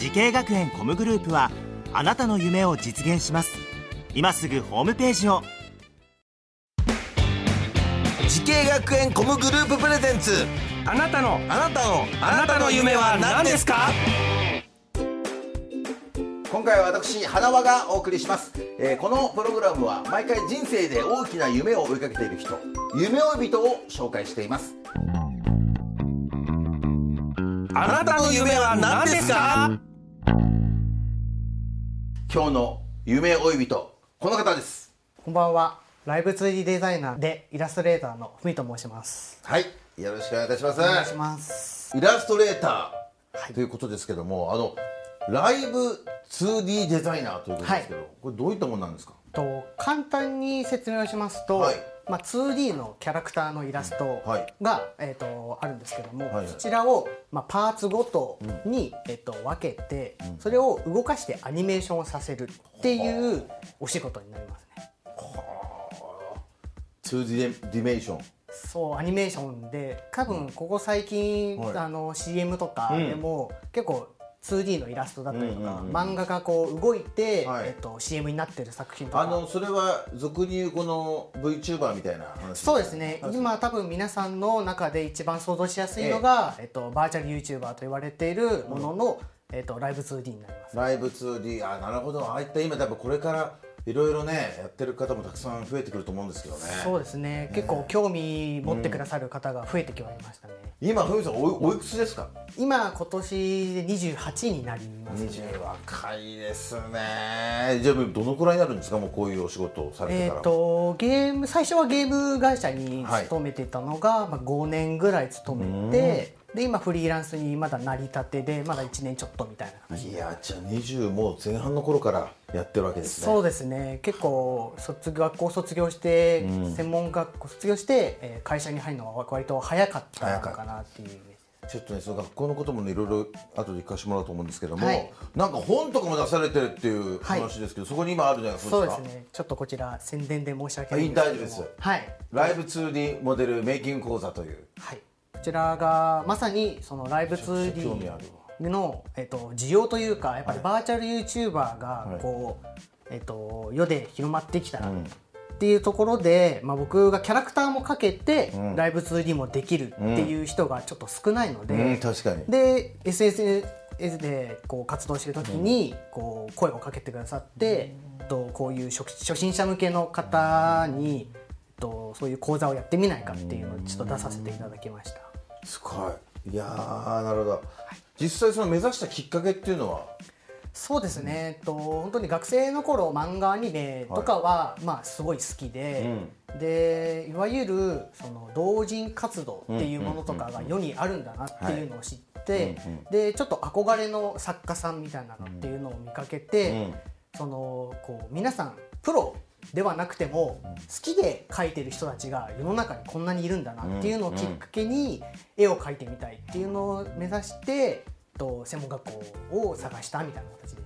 滋慶学園 COM グループはあなたの夢を実現します。今すぐホームページを。滋慶学園 COM グループ presents。あなたのあなたのあなたの夢は何ですか？今回は私花輪がお送りします、えーこのプログラムは毎回人生で大きな夢を追いかけている人夢追い人を紹介しています。あなたの夢は何ですか？今日の夢追い人この方です。こんばんは。ライブ 2D デザイナーでイラストレーターのふみと申します。はい。よろしくお願いいたします。お願いします。イラストレーターということですけども、あのライブ 2D デザイナーということですけど、これどういったものなんですか？と簡単に説明をしますと、はいまあ 2D のキャラクターのイラストが、はい。えっ、とあるんですけども、そちらをまあパーツごとに、えっ、と分けて、それを動かしてアニメーションをさせるっていうお仕事になりますね。2D ディメーション。そうアニメーションで多分ここ最近、はい。あの CM とかでも、結構 2D のイラストだったりとか、うんうんうん漫画がこう動いて、はい。えっと、CM になってる作品とか。あのそれは俗に言うこの VTuber みたいな話そうですね。今多分皆さんの中で一番想像しやすいのが、えっと、バーチャル YouTuber と言われているものの、えっと、ライブ 2D になります。ライブ 2D あなるほど。ああいった今多分これからいろいろねやってる方もたくさん増えてくると思うんですけどね。そうですね。結構興味持ってくださる方が増えてきましたね、今ふみさんおいおいくつですか？今今年で28になりますね。20若いですね。じゃあどのくらいになるんですか？もうこういうお仕事をされてから、えー、とゲーム最初はゲーム会社に勤めてたのが、まあ、5年ぐらい勤めてで今フリーランスにまだ成り立てでまだ1年ちょっとみたいな感じ。いやじゃあ20もう前半の頃からやってるわけですね。そうですね。結構卒学校卒業して、専門学校卒業して、えー会社に入るのは割と早かったのかなっていう。ちょっとねその学校のこともねいろいろ後で聞かせてもらおうと思うんですけども、はい。なんか本とかも出されてるっていうはい話ですけど、そこに今あるじゃないですかそうですね。ちょっとこちら宣伝で申し訳ない。んあですけど大丈夫ですはい。ライブ 2D モデルメイキング講座という。はい、こちらがまさにそのライブちょっと興味ある。2D の、えっと、需要というかやっぱりはい。バーチャル YouTuber がこう、えっと、世で広まってきたらっていうところで、まあ、僕がキャラクターもかけて、ライブ 2D もできるっていう人がちょっと少ないので、うん。確かに。で SNS でこう活動してる時にこう声をかけてくださって、とこういう初初心者向けの方に、とそういう講座をやってみないかっていうのをちょっと出させていただきました。すごい。いやーなるほど実際その目指したきっかけっていうのは？そうですね、えっと本当に学生の頃漫画アニメとかは、まあすごい好きで、でいわゆるその同人活動っていうものとかが世にあるんだなっていうのを知って、でちょっと憧れの作家さんみたいなのっていうのを見かけて、そのこう皆さんプロではなくても好きで描いてる人たちが世の中にこんなにいるんだなっていうのをきっかけに絵を描いてみたいっていうのを目指してと専門学校を探したみたいな形で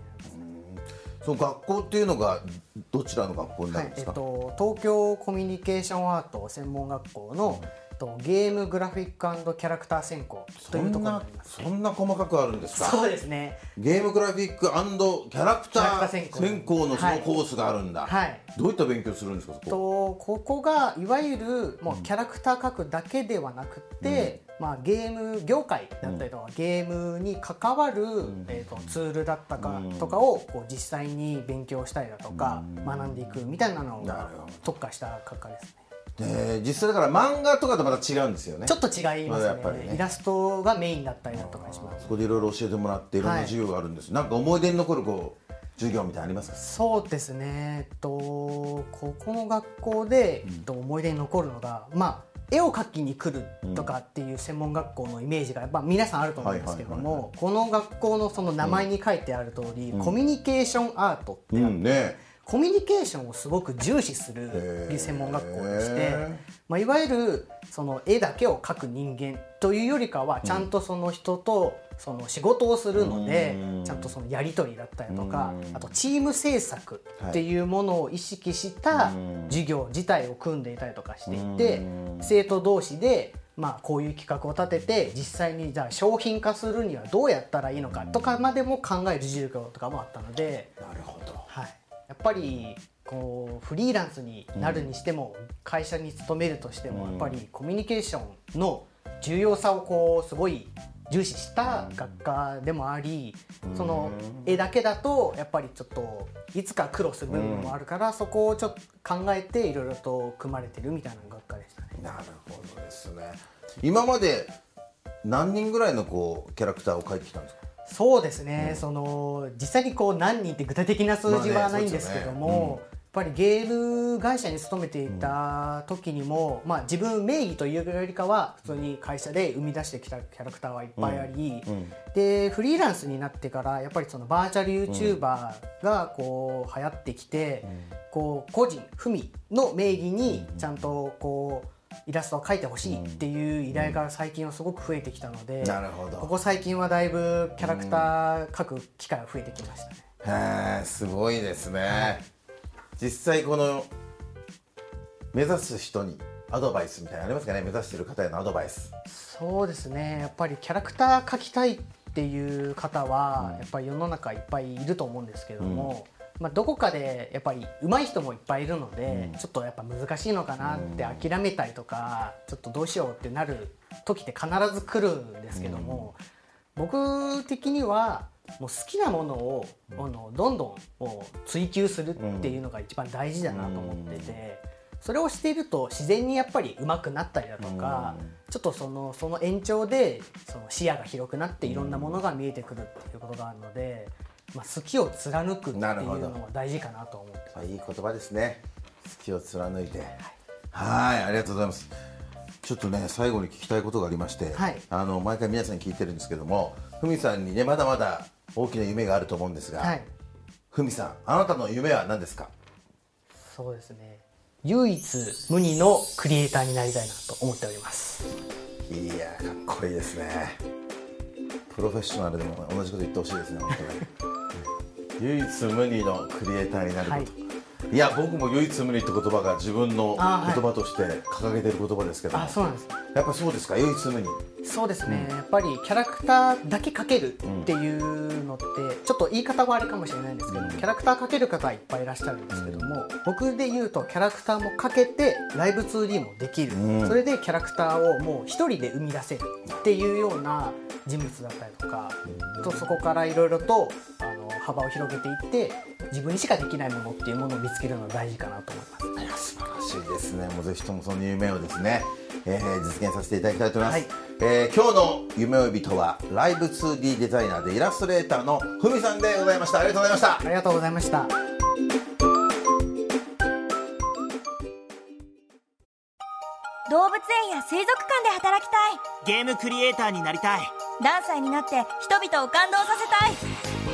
その学校っていうのがどちらの学校になはいえっるんですか、と、東京コミュニケーションアート専門学校の、えっとゲームグラフィックキャラクター専攻というところになります。そんな細かくあるんですか？そうですね。ゲームグラフィックキャラクターー専攻のそはいのコースがあるんだ、はい。どういった勉強するんですかとここがいわゆるもうキャラクター描くだけではなくて、まあ、ゲーム業界だったりとか、ゲームに関わる、えー、とツールだったかとかをこう実際に勉強したりだとか、学んでいくみたいなのがなるほど。特化した学科ですね。で実際だから漫画とかとまた違うんですよね。ちょっと違いますね。やっぱりね。イラストがメインだったりだとかします。そこでいろいろ教えてもらっていろんな授業があるんです、なんか思い出に残るこう授業みたいありますか？そうですね、えっと、ここの学校で、えっと、思い出に残るのが、まあ、絵を描きに来るとかっていう専門学校のイメージがやっぱ皆さんあると思うんですけどはいはいはいもこの学校のその名前に書いてある通り、コミュニケーションアートってあって、うん。ねコミュニケーションをすごく重視する専門学校でして、まあ、いわゆるその絵だけを描く人間というよりかはちゃんとその人とその仕事をするのでちゃんとそのやり取りだったりとかあとチーム制作っていうものを意識した授業自体を組んでいたりとかしていて生徒同士でまあこういう企画を立てて実際にじゃあ商品化するにはどうやったらいいのかとかまでも考える授業とかもあったので。やっぱりこうフリーランスになるにしても、会社に勤めるとしても、やっぱりコミュニケーションの重要さをこうすごい重視した学科でもあり、その絵だけだとやっぱりちょっといつか苦労する部分もあるから、そこをちょっと考えていろいろと組まれてるみたいな学科でしたね。なるほどですね。今まで何人ぐらいのこうキャラクターを描いてきたんですか？そうですね、その実際にこう何人って具体的な数字はないんですけども、やっぱりゲーム会社に勤めていた時にも、まあ、自分名義というよりかは普通に会社で生み出してきたキャラクターはいっぱいあり、でフリーランスになってからやっぱりそのバーチャル YouTuber がこう流行ってきて、こう個人ふみの名義にちゃんとこうイラストを描いてほしいっていう依頼が最近はすごく増えてきたので、なるほど。ここ最近はだいぶキャラクター描く機会が増えてきましたね。へえすごいですね、実際この目指す人にアドバイスみたいなのありますかね？目指してる方へのアドバイス。そうですね。やっぱりキャラクター描きたいっていう方は、やっぱり世の中いっぱいいると思うんですけども、まあ、どこかでやっぱり上手い人もいっぱいいるので、ちょっとやっぱ難しいのかなって諦めたりとか、ちょっとどうしようってなる時って必ず来るんですけども、僕的にはもう好きなものを、あのどんどん追求するっていうのが一番大事だなと思ってて。それをしていると自然にやっぱり上手くなったりだとか、ちょっとそのその延長でその視野が広くなっていろんなものが見えてくるっていうことがあるので、まあ、好きを貫くっていうなるほど。のは大事かなと思ってあいい言葉ですね。好きを貫いて。はい。ありがとうございます。ちょっとね最後に聞きたいことがありまして、はい。あの毎回皆さんに聞いてるんですけどもふみさんにねまだまだ大きな夢があると思うんですが、はい。ふみさんあなたの夢は何ですか？そうですね。唯一無二のクリエイターになりたいなと思っております。いやかっこいいですねプロフェッショナルでも同じこと言ってほしいですね 唯一無二のクリエイターになること、はい。い、や僕も唯一無二って言葉が自分の言葉として掲げてる言葉ですけども。あそうなんですやっぱそうですか唯一無二。そうですね、やっぱりキャラクターだけ描けるっていうのって、ちょっと言い方はあれかもしれないんですけど、キャラクター描ける方はいっぱいいらっしゃるんですけども、僕で言うとキャラクターも描けてライブ 2D もできる、それでキャラクターをもう一人で生み出せるっていうような人物だったりとか、とそこからいろいろとあの幅を広げていって自分にしかできないものっていうものを見つけるのが大事かなと思います。しいですね。もうぜひともその夢をですね、えー実現させていただきたいと思います、はい。えー今日の夢追い人はライブ 2D デザイナーでイラストレーターのふみさんでございました。ありがとうございました。ありがとうございました。動物園や水族館で働きたい。ゲームクリエイターになりたい。ダンサーになって人々を感動させたい